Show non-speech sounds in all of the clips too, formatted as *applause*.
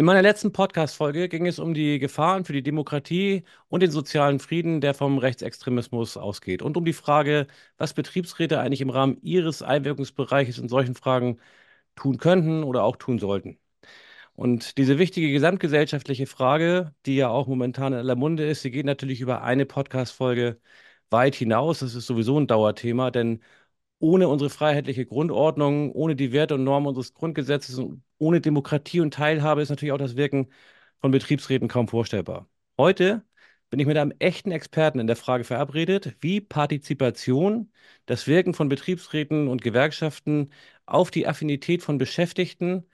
In meiner letzten Podcast-Folge ging es um die Gefahren für die Demokratie und den sozialen Frieden, der vom Rechtsextremismus ausgeht. Und um die Frage, was Betriebsräte eigentlich im Rahmen ihres Einwirkungsbereiches in solchen Fragen tun könnten oder auch tun sollten. Und diese wichtige gesamtgesellschaftliche Frage, die ja auch momentan in aller Munde ist, die geht natürlich über eine Podcast-Folge weit hinaus. Das ist sowieso ein Dauerthema, denn ohne unsere freiheitliche Grundordnung, ohne die Werte und Normen unseres Grundgesetzes und ohne Demokratie und Teilhabe ist natürlich auch das Wirken von Betriebsräten kaum vorstellbar. Heute bin ich mit einem echten Experten in der Frage verabredet, wie Partizipation, das Wirken von Betriebsräten und Gewerkschaften auf die Affinität von Beschäftigten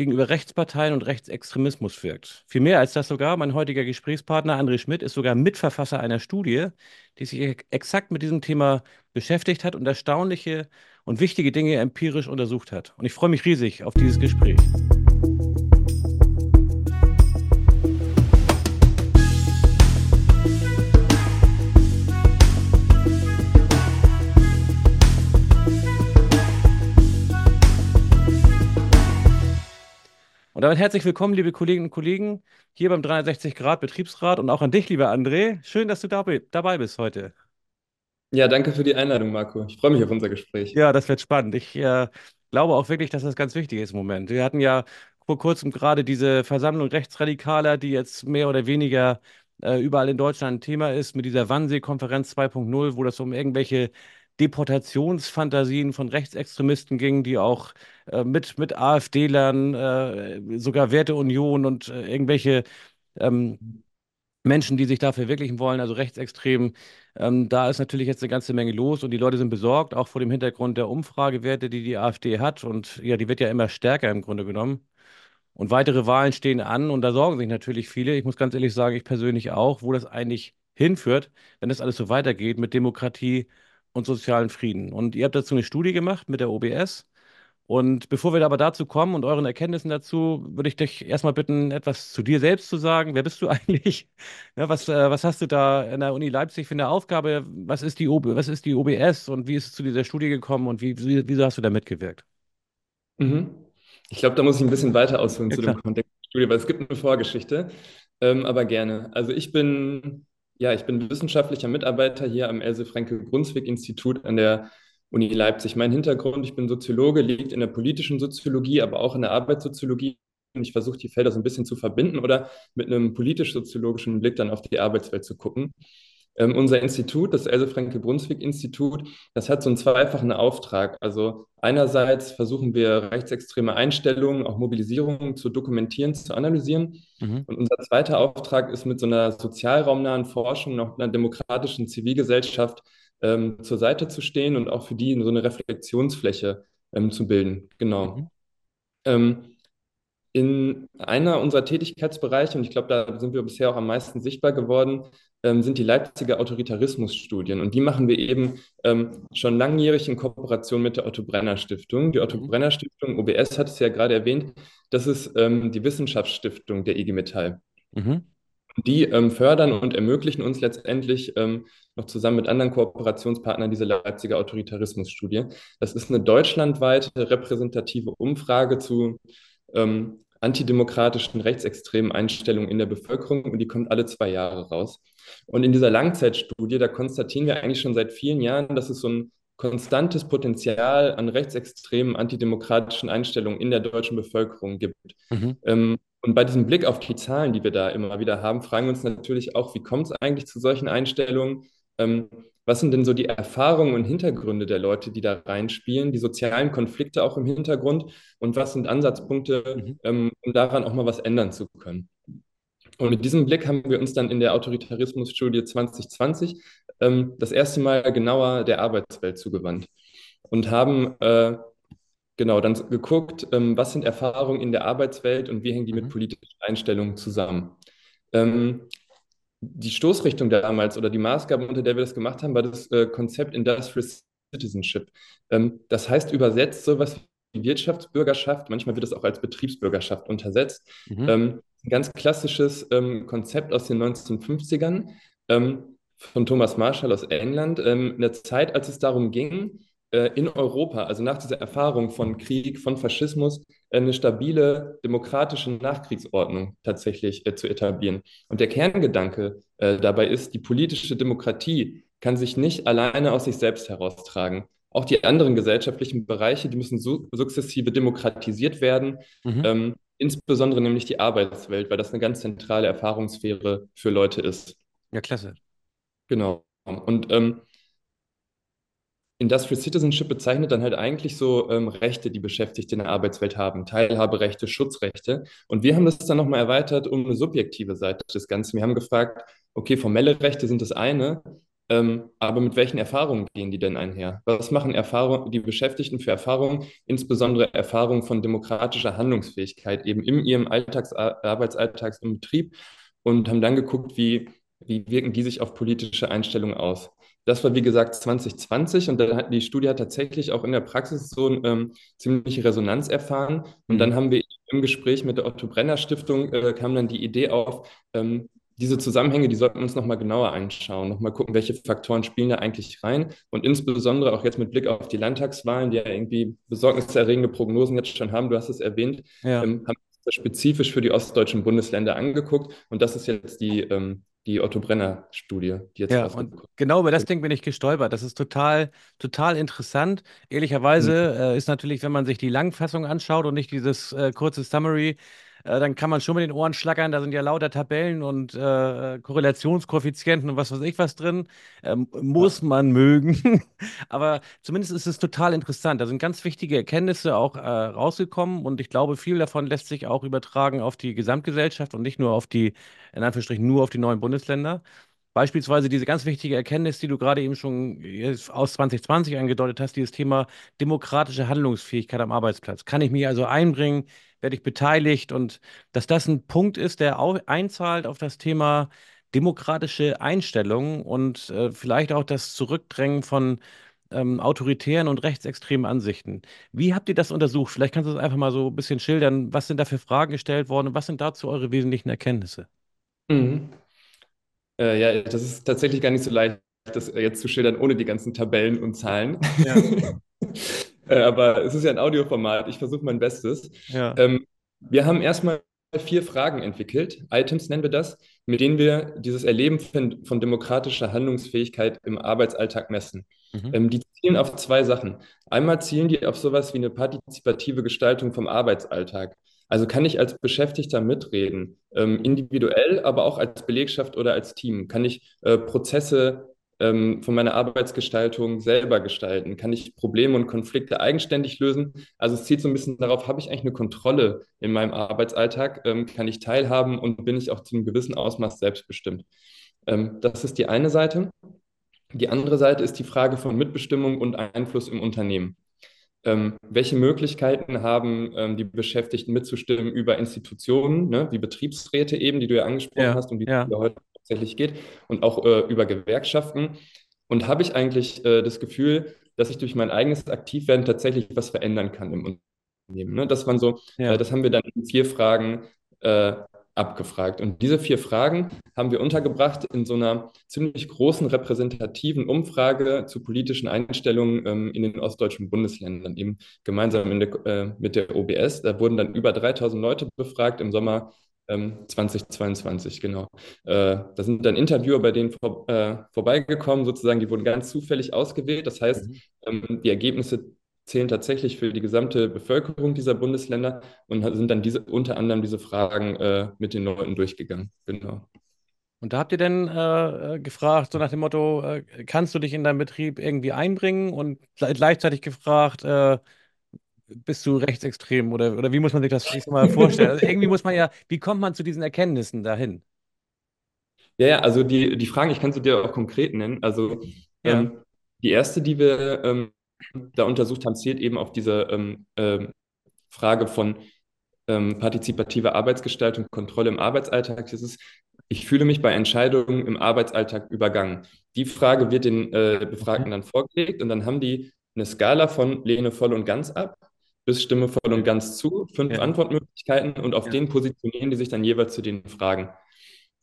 gegenüber Rechtsparteien und Rechtsextremismus wirkt. Viel mehr als das sogar, mein heutiger Gesprächspartner André Schmidt ist sogar Mitverfasser einer Studie, die sich exakt mit diesem Thema beschäftigt hat und erstaunliche und wichtige Dinge empirisch untersucht hat. Und ich freue mich riesig auf dieses Gespräch. Und damit herzlich willkommen, liebe Kolleginnen und Kollegen, hier beim 360 Grad Betriebsrat und auch an dich, lieber André. Schön, dass du dabei bist heute. Ja, danke für die Einladung, Marco. Ich freue mich auf unser Gespräch. Ja, das wird spannend. Ich äh, glaube auch wirklich, dass das ganz wichtig ist im Moment. Wir hatten ja vor kurzem gerade diese Versammlung Rechtsradikaler, die jetzt mehr oder weniger äh, überall in Deutschland ein Thema ist, mit dieser Wannsee-Konferenz 2.0, wo das um irgendwelche Deportationsfantasien von Rechtsextremisten ging, die auch äh, mit, mit AfD-Lern, äh, sogar Werteunion und äh, irgendwelche ähm, Menschen, die sich da verwirklichen wollen, also rechtsextrem. Ähm, da ist natürlich jetzt eine ganze Menge los und die Leute sind besorgt, auch vor dem Hintergrund der Umfragewerte, die die AfD hat. Und ja, die wird ja immer stärker im Grunde genommen. Und weitere Wahlen stehen an und da sorgen sich natürlich viele. Ich muss ganz ehrlich sagen, ich persönlich auch, wo das eigentlich hinführt, wenn das alles so weitergeht mit Demokratie und sozialen Frieden. Und ihr habt dazu eine Studie gemacht mit der OBS. Und bevor wir aber dazu kommen und euren Erkenntnissen dazu, würde ich dich erstmal bitten, etwas zu dir selbst zu sagen. Wer bist du *laughs* eigentlich? Ja, was, äh, was hast du da in der Uni Leipzig für eine Aufgabe? Was ist die, OB, was ist die OBS und wie ist es zu dieser Studie gekommen und wie, wie, wieso hast du da mitgewirkt? Mhm. Ich glaube, da muss ich ein bisschen weiter ausholen ja, zu klar. dem Kontext der Studie, weil es gibt eine Vorgeschichte, ähm, aber gerne. Also ich bin ja, ich bin wissenschaftlicher Mitarbeiter hier am Else-Franke-Brunswick-Institut an der Uni Leipzig. Mein Hintergrund, ich bin Soziologe, liegt in der politischen Soziologie, aber auch in der Arbeitssoziologie. Und ich versuche die Felder so ein bisschen zu verbinden oder mit einem politisch-soziologischen Blick dann auf die Arbeitswelt zu gucken. Ähm, unser Institut, das Else-Franke-Brunswick-Institut, das hat so einen zweifachen Auftrag. Also einerseits versuchen wir rechtsextreme Einstellungen, auch Mobilisierungen zu dokumentieren, zu analysieren. Mhm. Und unser zweiter Auftrag ist mit so einer sozialraumnahen Forschung, noch einer demokratischen Zivilgesellschaft ähm, zur Seite zu stehen und auch für die so eine Reflexionsfläche ähm, zu bilden. Genau. Mhm. Ähm, in einer unserer Tätigkeitsbereiche, und ich glaube, da sind wir bisher auch am meisten sichtbar geworden, ähm, sind die Leipziger Autoritarismusstudien. Und die machen wir eben ähm, schon langjährig in Kooperation mit der Otto Brenner Stiftung. Die Otto mhm. Brenner Stiftung, OBS hat es ja gerade erwähnt, das ist ähm, die Wissenschaftsstiftung der IG Metall. Mhm. Die ähm, fördern und ermöglichen uns letztendlich ähm, noch zusammen mit anderen Kooperationspartnern diese Leipziger Autoritarismusstudie. Das ist eine deutschlandweite repräsentative Umfrage zu ähm, antidemokratischen, rechtsextremen Einstellungen in der Bevölkerung und die kommt alle zwei Jahre raus. Und in dieser Langzeitstudie, da konstatieren wir eigentlich schon seit vielen Jahren, dass es so ein konstantes Potenzial an rechtsextremen, antidemokratischen Einstellungen in der deutschen Bevölkerung gibt. Mhm. Ähm, und bei diesem Blick auf die Zahlen, die wir da immer wieder haben, fragen wir uns natürlich auch, wie kommt es eigentlich zu solchen Einstellungen? Ähm, was sind denn so die Erfahrungen und Hintergründe der Leute, die da reinspielen, die sozialen Konflikte auch im Hintergrund und was sind Ansatzpunkte, mhm. ähm, um daran auch mal was ändern zu können? Und mit diesem Blick haben wir uns dann in der Autoritarismusstudie 2020 ähm, das erste Mal genauer der Arbeitswelt zugewandt und haben äh, genau dann geguckt, ähm, was sind Erfahrungen in der Arbeitswelt und wie hängen die mit mhm. politischen Einstellungen zusammen. Ähm, die Stoßrichtung damals oder die Maßgabe, unter der wir das gemacht haben, war das äh, Konzept Industrial Citizenship. Ähm, das heißt übersetzt sowas wie Wirtschaftsbürgerschaft, manchmal wird es auch als Betriebsbürgerschaft untersetzt. Mhm. Ähm, ein ganz klassisches ähm, Konzept aus den 1950ern ähm, von Thomas Marshall aus England, ähm, in der Zeit, als es darum ging, äh, in Europa, also nach dieser Erfahrung von Krieg, von Faschismus, eine stabile demokratische Nachkriegsordnung tatsächlich äh, zu etablieren. Und der Kerngedanke äh, dabei ist, die politische Demokratie kann sich nicht alleine aus sich selbst heraustragen. Auch die anderen gesellschaftlichen Bereiche, die müssen su sukzessive demokratisiert werden, mhm. Insbesondere nämlich die Arbeitswelt, weil das eine ganz zentrale Erfahrungssphäre für Leute ist. Ja, klasse. Genau. Und ähm, Industrial Citizenship bezeichnet dann halt eigentlich so ähm, Rechte, die Beschäftigte in der Arbeitswelt haben, Teilhaberechte, Schutzrechte. Und wir haben das dann nochmal erweitert um eine subjektive Seite des Ganzen. Wir haben gefragt, okay, formelle Rechte sind das eine, ähm, aber mit welchen Erfahrungen gehen die denn einher? Was machen Erfahrung, die Beschäftigten für Erfahrungen, insbesondere Erfahrungen von demokratischer Handlungsfähigkeit eben in ihrem Alltags Arbeitsalltags im Betrieb und haben dann geguckt, wie, wie wirken die sich auf politische Einstellungen aus. Das war wie gesagt 2020 und dann hat die Studie hat tatsächlich auch in der Praxis so eine ähm, ziemliche Resonanz erfahren. Und mhm. dann haben wir im Gespräch mit der Otto Brenner Stiftung äh, kam dann die Idee auf, ähm, diese Zusammenhänge, die sollten wir uns nochmal genauer anschauen, nochmal gucken, welche Faktoren spielen da eigentlich rein. Und insbesondere auch jetzt mit Blick auf die Landtagswahlen, die ja irgendwie besorgniserregende Prognosen jetzt schon haben, du hast es erwähnt, ja. ähm, haben wir uns spezifisch für die ostdeutschen Bundesländer angeguckt. Und das ist jetzt die, ähm, die Otto Brenner Studie, die jetzt ja, und genau über das Ding bin ich gestolpert. Das ist total, total interessant. Ehrlicherweise mhm. äh, ist natürlich, wenn man sich die Langfassung anschaut und nicht dieses äh, kurze Summary, äh, dann kann man schon mit den Ohren schlackern. Da sind ja lauter Tabellen und äh, Korrelationskoeffizienten und was weiß ich was drin. Ähm, muss man mögen. *laughs* Aber zumindest ist es total interessant. Da sind ganz wichtige Erkenntnisse auch äh, rausgekommen und ich glaube, viel davon lässt sich auch übertragen auf die Gesamtgesellschaft und nicht nur auf die, in Anführungsstrichen, nur auf die neuen Bundesländer. Beispielsweise diese ganz wichtige Erkenntnis, die du gerade eben schon aus 2020 angedeutet hast, dieses Thema demokratische Handlungsfähigkeit am Arbeitsplatz. Kann ich mich also einbringen? Werde ich beteiligt? Und dass das ein Punkt ist, der auch einzahlt auf das Thema demokratische Einstellungen und äh, vielleicht auch das Zurückdrängen von ähm, autoritären und rechtsextremen Ansichten. Wie habt ihr das untersucht? Vielleicht kannst du es einfach mal so ein bisschen schildern. Was sind da für Fragen gestellt worden und was sind dazu eure wesentlichen Erkenntnisse? Mhm. Äh, ja, das ist tatsächlich gar nicht so leicht, das jetzt zu schildern, ohne die ganzen Tabellen und Zahlen. Ja. *laughs* äh, aber es ist ja ein Audioformat. Ich versuche mein Bestes. Ja. Ähm, wir haben erstmal vier Fragen entwickelt, Items nennen wir das, mit denen wir dieses Erleben von, von demokratischer Handlungsfähigkeit im Arbeitsalltag messen. Mhm. Ähm, die zielen auf zwei Sachen. Einmal zielen die auf sowas wie eine partizipative Gestaltung vom Arbeitsalltag. Also kann ich als Beschäftigter mitreden, ähm, individuell, aber auch als Belegschaft oder als Team? Kann ich äh, Prozesse ähm, von meiner Arbeitsgestaltung selber gestalten? Kann ich Probleme und Konflikte eigenständig lösen? Also es zielt so ein bisschen darauf, habe ich eigentlich eine Kontrolle in meinem Arbeitsalltag? Ähm, kann ich teilhaben und bin ich auch zu einem gewissen Ausmaß selbstbestimmt? Ähm, das ist die eine Seite. Die andere Seite ist die Frage von Mitbestimmung und Einfluss im Unternehmen. Ähm, welche Möglichkeiten haben ähm, die Beschäftigten mitzustimmen über Institutionen, ne, wie Betriebsräte eben, die du ja angesprochen ja, hast und die ja. heute tatsächlich geht, und auch äh, über Gewerkschaften? Und habe ich eigentlich äh, das Gefühl, dass ich durch mein eigenes Aktivwerden tatsächlich was verändern kann im Unternehmen? Ne? Das waren so, ja. äh, das haben wir dann in vier Fragen äh, abgefragt. Und diese vier Fragen haben wir untergebracht in so einer ziemlich großen repräsentativen Umfrage zu politischen Einstellungen ähm, in den ostdeutschen Bundesländern, eben gemeinsam der, äh, mit der OBS. Da wurden dann über 3000 Leute befragt im Sommer 2022, genau. Äh, da sind dann Interviewer bei denen vor, äh, vorbeigekommen, sozusagen, die wurden ganz zufällig ausgewählt. Das heißt, mhm. ähm, die Ergebnisse zählen tatsächlich für die gesamte Bevölkerung dieser Bundesländer und sind dann diese, unter anderem diese Fragen äh, mit den Leuten durchgegangen. Genau. Und da habt ihr denn äh, äh, gefragt, so nach dem Motto, äh, kannst du dich in deinen Betrieb irgendwie einbringen? Und gleichzeitig gefragt, äh, bist du rechtsextrem oder, oder wie muss man sich das mal vorstellen? Also irgendwie muss man ja, wie kommt man zu diesen Erkenntnissen dahin? Ja, ja, also die, die Fragen, ich kann sie dir auch konkret nennen. Also ja. ähm, die erste, die wir ähm, da untersucht haben, zielt eben auf diese ähm, äh, Frage von ähm, partizipativer Arbeitsgestaltung, Kontrolle im Arbeitsalltag. Das ist, ich fühle mich bei Entscheidungen im Arbeitsalltag übergangen. Die Frage wird den äh, Befragten dann vorgelegt und dann haben die eine Skala von lehne voll und ganz ab bis stimme voll und ganz zu, fünf ja. Antwortmöglichkeiten und auf ja. denen positionieren die sich dann jeweils zu den Fragen.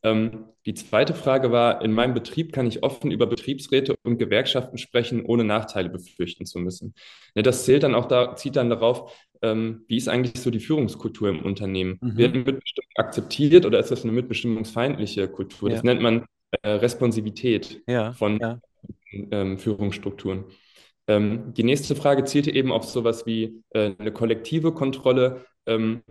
Ähm, die zweite Frage war, in meinem Betrieb kann ich offen über Betriebsräte und Gewerkschaften sprechen, ohne Nachteile befürchten zu müssen. Ne, das zählt dann auch da, zieht dann darauf, ähm, wie ist eigentlich so die Führungskultur im Unternehmen? Mhm. Wird Mitbestimmung akzeptiert oder ist das eine mitbestimmungsfeindliche Kultur? Ja. Das nennt man äh, Responsivität von. Ähm, Führungsstrukturen. Ähm, die nächste Frage zielte eben auf sowas wie äh, eine kollektive Kontrolle. Ähm,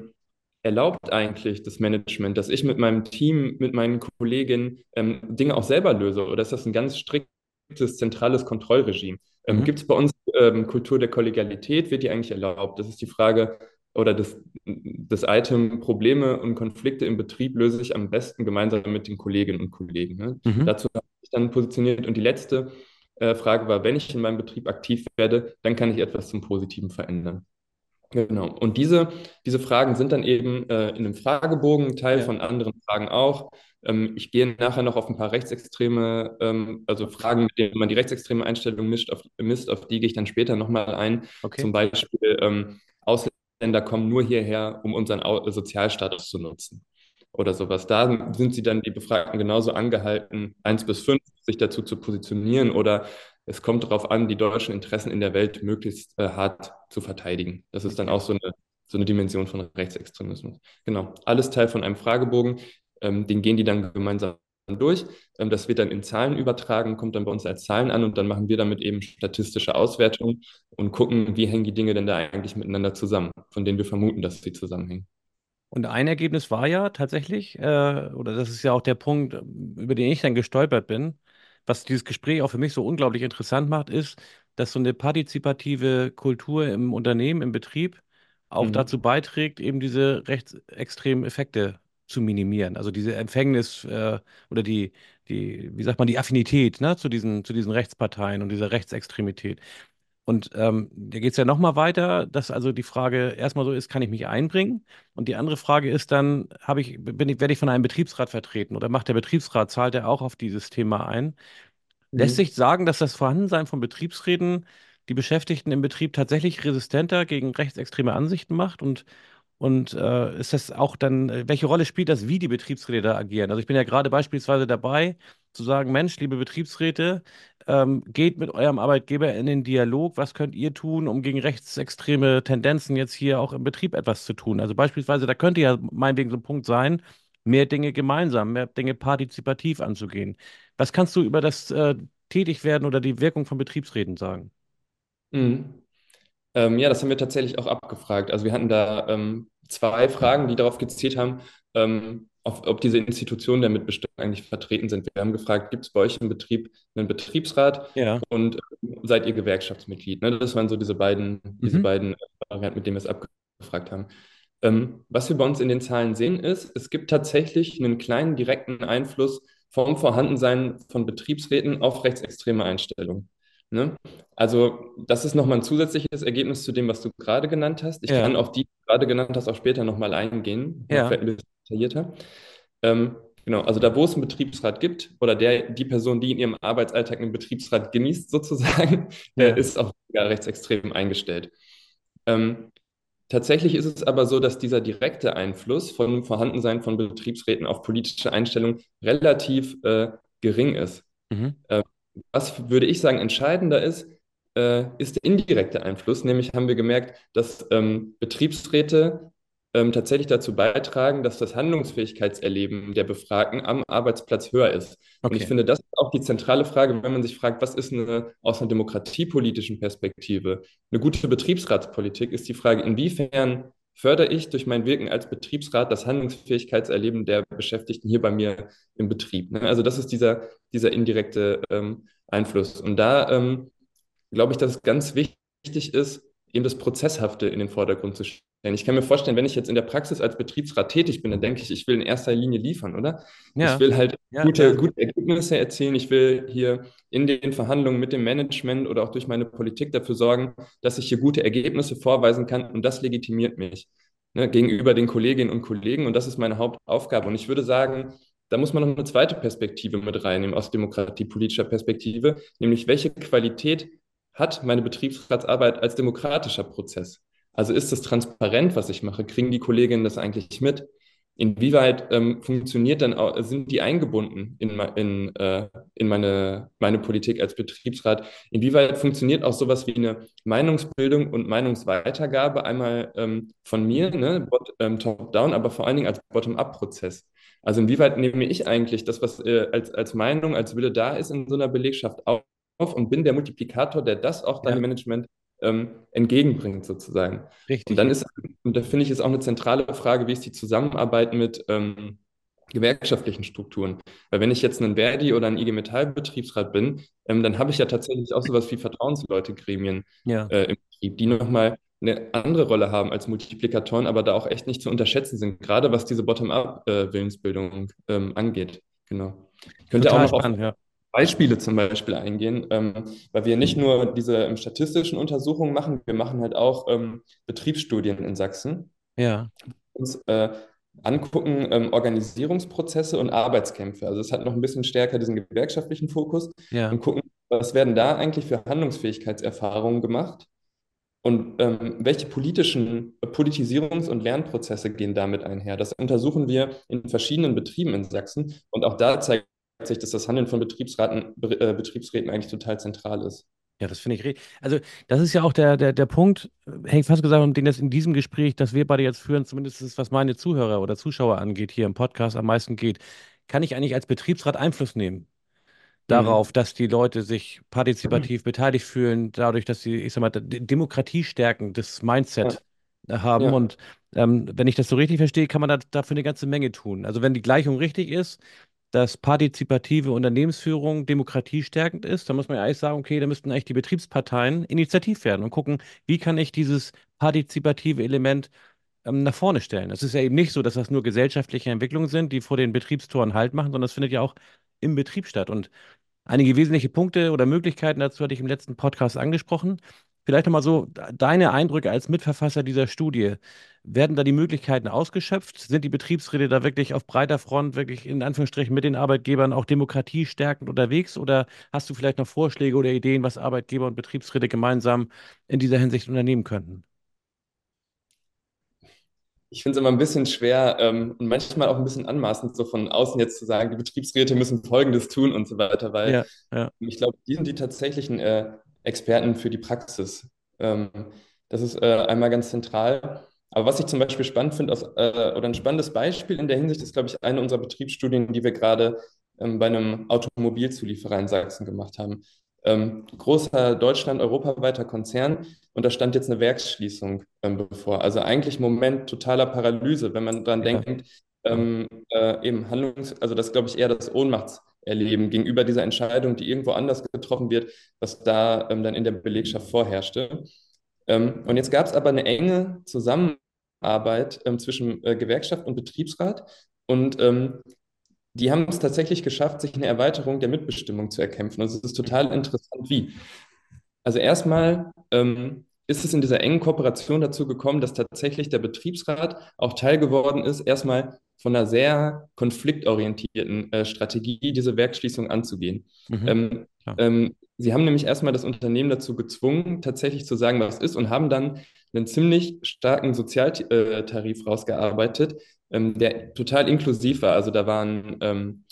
erlaubt eigentlich das Management, dass ich mit meinem Team, mit meinen Kolleginnen ähm, Dinge auch selber löse? Oder ist das ein ganz striktes, zentrales Kontrollregime? Ähm, mhm. Gibt es bei uns ähm, Kultur der Kollegialität? Wird die eigentlich erlaubt? Das ist die Frage oder das, das Item Probleme und Konflikte im Betrieb löse ich am besten gemeinsam mit den Kolleginnen und Kollegen. Ne? Mhm. Dazu habe ich dann positioniert. Und die letzte äh, Frage war, wenn ich in meinem Betrieb aktiv werde, dann kann ich etwas zum Positiven verändern. Genau. Und diese, diese Fragen sind dann eben äh, in einem Fragebogen, Teil ja. von anderen Fragen auch. Ähm, ich gehe nachher noch auf ein paar rechtsextreme, ähm, also Fragen, mit denen man die rechtsextreme Einstellung mischt, auf, misst, auf die gehe ich dann später nochmal ein. Okay. Zum Beispiel ähm, Ausländer kommen nur hierher, um unseren Sozialstatus zu nutzen oder sowas. Da sind sie dann die Befragten genauso angehalten, eins bis fünf sich dazu zu positionieren oder es kommt darauf an, die deutschen Interessen in der Welt möglichst äh, hart zu verteidigen. Das ist dann auch so eine, so eine Dimension von Rechtsextremismus. Genau, alles Teil von einem Fragebogen. Ähm, den gehen die dann gemeinsam durch. Ähm, das wird dann in Zahlen übertragen, kommt dann bei uns als Zahlen an und dann machen wir damit eben statistische Auswertungen und gucken, wie hängen die Dinge denn da eigentlich miteinander zusammen, von denen wir vermuten, dass sie zusammenhängen. Und ein Ergebnis war ja tatsächlich, äh, oder das ist ja auch der Punkt, über den ich dann gestolpert bin, was dieses Gespräch auch für mich so unglaublich interessant macht, ist, dass so eine partizipative Kultur im Unternehmen, im Betrieb auch mhm. dazu beiträgt, eben diese rechtsextremen Effekte zu minimieren. Also diese Empfängnis äh, oder die, die, wie sagt man, die Affinität ne, zu diesen, zu diesen Rechtsparteien und dieser Rechtsextremität. Und ähm, da geht es ja nochmal weiter, dass also die Frage erstmal so ist, kann ich mich einbringen? Und die andere Frage ist dann, habe ich, bin ich, werde ich von einem Betriebsrat vertreten oder macht der Betriebsrat, zahlt er auch auf dieses Thema ein? Mhm. Lässt sich sagen, dass das Vorhandensein von Betriebsräten die Beschäftigten im Betrieb tatsächlich resistenter gegen rechtsextreme Ansichten macht und und äh, ist das auch dann, welche Rolle spielt das, wie die Betriebsräte da agieren? Also ich bin ja gerade beispielsweise dabei, zu sagen, Mensch, liebe Betriebsräte, ähm, geht mit eurem Arbeitgeber in den Dialog. Was könnt ihr tun, um gegen rechtsextreme Tendenzen jetzt hier auch im Betrieb etwas zu tun? Also beispielsweise, da könnte ja meinetwegen so ein Punkt sein, mehr Dinge gemeinsam, mehr Dinge partizipativ anzugehen. Was kannst du über das äh, Tätigwerden oder die Wirkung von Betriebsräten sagen? Mhm. Ähm, ja, das haben wir tatsächlich auch abgefragt. Also wir hatten da ähm, zwei Fragen, die darauf gezielt haben, ähm, auf, ob diese Institutionen der Mitbestimmung eigentlich vertreten sind. Wir haben gefragt, gibt es bei euch im Betrieb einen Betriebsrat ja. und äh, seid ihr Gewerkschaftsmitglied? Ne? Das waren so diese beiden, mhm. diese beiden Varianten, mit denen wir es abgefragt haben. Ähm, was wir bei uns in den Zahlen sehen, ist, es gibt tatsächlich einen kleinen direkten Einfluss vom Vorhandensein von Betriebsräten auf rechtsextreme Einstellungen. Ne? Also das ist nochmal ein zusätzliches Ergebnis zu dem, was du gerade genannt hast. Ich ja. kann auf die, die du gerade genannt hast, auch später nochmal eingehen. Ja. Ein bisschen detaillierter. Ähm, genau, also da, wo es einen Betriebsrat gibt oder der, die Person, die in ihrem Arbeitsalltag einen Betriebsrat genießt, sozusagen, ja. der ist auch rechtsextrem eingestellt. Ähm, tatsächlich ist es aber so, dass dieser direkte Einfluss von Vorhandensein von Betriebsräten auf politische Einstellungen relativ äh, gering ist. Mhm. Ähm, was würde ich sagen entscheidender ist, äh, ist der indirekte Einfluss. Nämlich haben wir gemerkt, dass ähm, Betriebsräte ähm, tatsächlich dazu beitragen, dass das Handlungsfähigkeitserleben der Befragten am Arbeitsplatz höher ist. Okay. Und ich finde, das ist auch die zentrale Frage, wenn man sich fragt, was ist eine, aus einer demokratiepolitischen Perspektive eine gute Betriebsratspolitik, ist die Frage, inwiefern fördere ich durch mein Wirken als Betriebsrat das Handlungsfähigkeitserleben der Beschäftigten hier bei mir im Betrieb. Ne? Also das ist dieser, dieser indirekte ähm, Einfluss. Und da ähm, glaube ich, dass es ganz wichtig ist, eben das Prozesshafte in den Vordergrund zu stellen. Ich kann mir vorstellen, wenn ich jetzt in der Praxis als Betriebsrat tätig bin, dann denke ich, ich will in erster Linie liefern, oder? Ja. Ich will halt ja, gute, ja. gute Ergebnisse erzielen. Ich will hier in den Verhandlungen mit dem Management oder auch durch meine Politik dafür sorgen, dass ich hier gute Ergebnisse vorweisen kann und das legitimiert mich ne, gegenüber den Kolleginnen und Kollegen und das ist meine Hauptaufgabe. Und ich würde sagen, da muss man noch eine zweite Perspektive mit reinnehmen aus demokratiepolitischer Perspektive, nämlich welche Qualität hat meine Betriebsratsarbeit als demokratischer Prozess? Also ist es transparent, was ich mache? Kriegen die Kolleginnen das eigentlich mit? inwieweit ähm, funktioniert dann auch, sind die eingebunden in, in, äh, in meine, meine Politik als Betriebsrat? Inwieweit funktioniert auch sowas wie eine Meinungsbildung und Meinungsweitergabe einmal ähm, von mir, ne, ähm, top-down, aber vor allen Dingen als Bottom-up-Prozess? Also inwieweit nehme ich eigentlich das, was äh, als, als Meinung, als Wille da ist in so einer Belegschaft auf und bin der Multiplikator, der das auch dann ja. dem Management ähm, entgegenbringt, sozusagen. Richtig. Und dann ist, und da finde ich, ist auch eine zentrale Frage, wie ist die Zusammenarbeit mit ähm, gewerkschaftlichen Strukturen. Weil wenn ich jetzt ein Verdi oder ein IG Metall Betriebsrat bin, ähm, dann habe ich ja tatsächlich auch sowas wie Vertrauensleute, Gremien ja. äh, im Betrieb, die nochmal eine andere Rolle haben als Multiplikatoren, aber da auch echt nicht zu unterschätzen sind, gerade was diese Bottom-up-Willensbildung äh, ähm, angeht. Genau. Ich könnte Total auch noch spannend, auf, ja. Beispiele zum Beispiel eingehen, ähm, weil wir nicht nur diese ähm, statistischen Untersuchungen machen, wir machen halt auch ähm, Betriebsstudien in Sachsen. Ja. Uns äh, angucken ähm, Organisierungsprozesse und Arbeitskämpfe. Also es hat noch ein bisschen stärker diesen gewerkschaftlichen Fokus ja. und gucken, was werden da eigentlich für Handlungsfähigkeitserfahrungen gemacht und ähm, welche politischen Politisierungs- und Lernprozesse gehen damit einher. Das untersuchen wir in verschiedenen Betrieben in Sachsen und auch da zeigt sich, dass das Handeln von Betriebsraten, äh, Betriebsräten eigentlich total zentral ist. Ja, das finde ich. Also, das ist ja auch der, der, der Punkt, hätte ich fast gesagt, um den es in diesem Gespräch, das wir beide jetzt führen, zumindest was meine Zuhörer oder Zuschauer angeht, hier im Podcast am meisten geht. Kann ich eigentlich als Betriebsrat Einfluss nehmen darauf, mhm. dass die Leute sich partizipativ mhm. beteiligt fühlen, dadurch, dass sie, ich sag mal, Demokratie stärken, das Mindset ja. haben. Ja. Und ähm, wenn ich das so richtig verstehe, kann man da, dafür eine ganze Menge tun. Also, wenn die Gleichung richtig ist, dass partizipative Unternehmensführung demokratiestärkend ist, dann muss man ja eigentlich sagen, okay, da müssten eigentlich die Betriebsparteien initiativ werden und gucken, wie kann ich dieses partizipative Element ähm, nach vorne stellen. Es ist ja eben nicht so, dass das nur gesellschaftliche Entwicklungen sind, die vor den Betriebstoren Halt machen, sondern es findet ja auch im Betrieb statt. Und einige wesentliche Punkte oder Möglichkeiten dazu hatte ich im letzten Podcast angesprochen. Vielleicht nochmal so deine Eindrücke als Mitverfasser dieser Studie. Werden da die Möglichkeiten ausgeschöpft? Sind die Betriebsräte da wirklich auf breiter Front, wirklich in Anführungsstrichen mit den Arbeitgebern auch demokratiestärkend unterwegs? Oder hast du vielleicht noch Vorschläge oder Ideen, was Arbeitgeber und Betriebsräte gemeinsam in dieser Hinsicht unternehmen könnten? ich finde es immer ein bisschen schwer ähm, und manchmal auch ein bisschen anmaßend, so von außen jetzt zu sagen, die Betriebsräte müssen Folgendes tun und so weiter, weil ja, ja. ich glaube, die sind die tatsächlichen äh, Experten für die Praxis. Ähm, das ist äh, einmal ganz zentral. Aber was ich zum Beispiel spannend finde, äh, oder ein spannendes Beispiel in der Hinsicht ist, glaube ich, eine unserer Betriebsstudien, die wir gerade ähm, bei einem Automobilzulieferer in Sachsen gemacht haben. Ähm, großer Deutschland, europaweiter Konzern und da stand jetzt eine Werksschließung ähm, bevor. Also eigentlich Moment totaler Paralyse, wenn man dran ja. denkt, ähm, äh, eben Handlungs-, also das glaube ich eher das Ohnmachtserleben gegenüber dieser Entscheidung, die irgendwo anders getroffen wird, was da ähm, dann in der Belegschaft vorherrschte. Ähm, und jetzt gab es aber eine enge Zusammenarbeit ähm, zwischen äh, Gewerkschaft und Betriebsrat und ähm, die haben es tatsächlich geschafft, sich eine Erweiterung der Mitbestimmung zu erkämpfen. Also es ist total interessant, wie. Also erstmal ähm, ist es in dieser engen Kooperation dazu gekommen, dass tatsächlich der Betriebsrat auch Teil geworden ist, erstmal von einer sehr konfliktorientierten äh, Strategie, diese Werkschließung anzugehen. Mhm. Ähm, ähm, sie haben nämlich erstmal das Unternehmen dazu gezwungen, tatsächlich zu sagen, was ist, und haben dann einen ziemlich starken Sozialtarif äh, rausgearbeitet, ähm, der total inklusiv war. Also da waren ähm,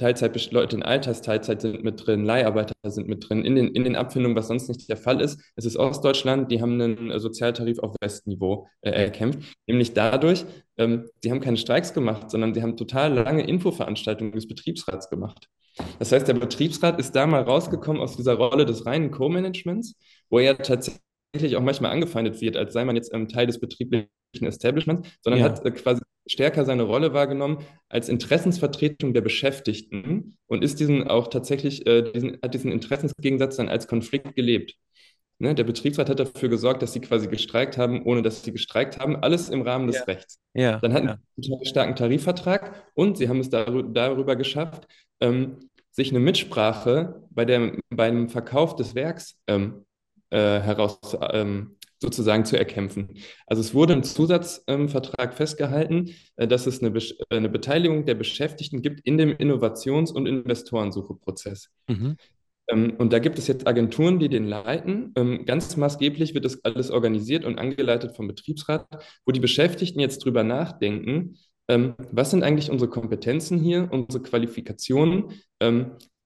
Teilzeit, Leute in Altersteilzeit sind mit drin, Leiharbeiter sind mit drin, in den, in den Abfindungen, was sonst nicht der Fall ist. Es ist Ostdeutschland, die haben einen äh, Sozialtarif auf Westniveau äh, erkämpft, nämlich dadurch, ähm, sie haben keine Streiks gemacht, sondern sie haben total lange Infoveranstaltungen des Betriebsrats gemacht. Das heißt, der Betriebsrat ist da mal rausgekommen aus dieser Rolle des reinen Co-Managements, wo er tatsächlich auch manchmal angefeindet wird, als sei man jetzt ähm, Teil des betrieblichen Establishments, sondern ja. hat äh, quasi stärker seine Rolle wahrgenommen als Interessensvertretung der Beschäftigten und ist diesen auch tatsächlich, äh, diesen, hat diesen Interessensgegensatz dann als Konflikt gelebt. Ne, der Betriebsrat hat dafür gesorgt, dass sie quasi gestreikt haben, ohne dass sie gestreikt haben. Alles im Rahmen des ja. Rechts. Ja, dann hatten ja. sie einen starken Tarifvertrag und sie haben es darüber, darüber geschafft, ähm, sich eine Mitsprache bei der, beim Verkauf des Werks ähm, äh, heraus ähm, sozusagen zu erkämpfen. Also es wurde im Zusatzvertrag festgehalten, äh, dass es eine, äh, eine, Beteiligung der Beschäftigten gibt in dem Innovations- und Investorensucheprozess. Mhm. Ähm, und da gibt es jetzt Agenturen, die den leiten. Ähm, ganz maßgeblich wird das alles organisiert und angeleitet vom Betriebsrat, wo die Beschäftigten jetzt drüber nachdenken, ähm, was sind eigentlich unsere Kompetenzen hier, unsere Qualifikationen,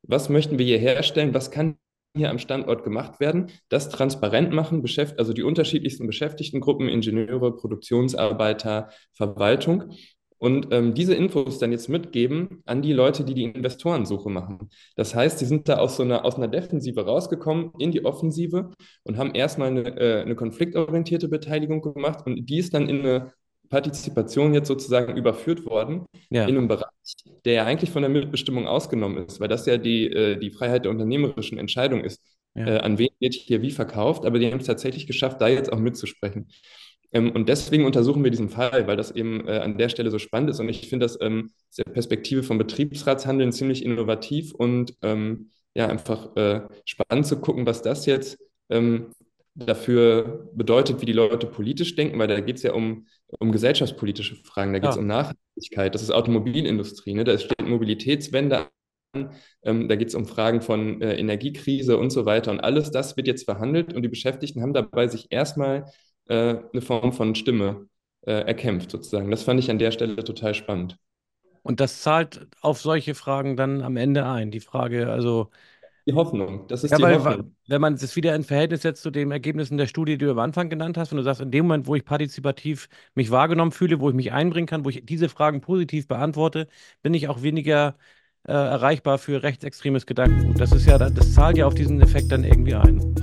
was möchten wir hier herstellen, was kann hier am Standort gemacht werden, das transparent machen, also die unterschiedlichsten Beschäftigtengruppen, Ingenieure, Produktionsarbeiter, Verwaltung und ähm, diese Infos dann jetzt mitgeben an die Leute, die die Investorensuche machen. Das heißt, die sind da aus so einer, aus einer Defensive rausgekommen in die Offensive und haben erstmal eine, äh, eine konfliktorientierte Beteiligung gemacht und die ist dann in eine Partizipation jetzt sozusagen überführt worden ja. in einem Bereich, der ja eigentlich von der Mitbestimmung ausgenommen ist, weil das ja die, äh, die Freiheit der unternehmerischen Entscheidung ist, ja. äh, an wen wird hier wie verkauft, aber die haben es tatsächlich geschafft, da jetzt auch mitzusprechen. Ähm, und deswegen untersuchen wir diesen Fall, weil das eben äh, an der Stelle so spannend ist und ich finde das ähm, aus der Perspektive vom Betriebsratshandeln ziemlich innovativ und ähm, ja, einfach äh, spannend zu gucken, was das jetzt ähm, dafür bedeutet, wie die Leute politisch denken, weil da geht es ja um, um gesellschaftspolitische Fragen, da geht es ja. um Nachhaltigkeit, das ist Automobilindustrie, ne? da steht Mobilitätswende an, ähm, da geht es um Fragen von äh, Energiekrise und so weiter und alles das wird jetzt verhandelt und die Beschäftigten haben dabei sich erstmal äh, eine Form von Stimme äh, erkämpft sozusagen. Das fand ich an der Stelle total spannend. Und das zahlt auf solche Fragen dann am Ende ein. Die Frage, also die Hoffnung. Das ist ja, die weil, Hoffnung. Wenn man es wieder in Verhältnis setzt zu den Ergebnissen der Studie, die du am Anfang genannt hast, wenn du sagst, in dem Moment, wo ich partizipativ mich wahrgenommen fühle, wo ich mich einbringen kann, wo ich diese Fragen positiv beantworte, bin ich auch weniger äh, erreichbar für rechtsextremes Gedankengut. Das ist ja, das zahlt ja auf diesen Effekt dann irgendwie ein.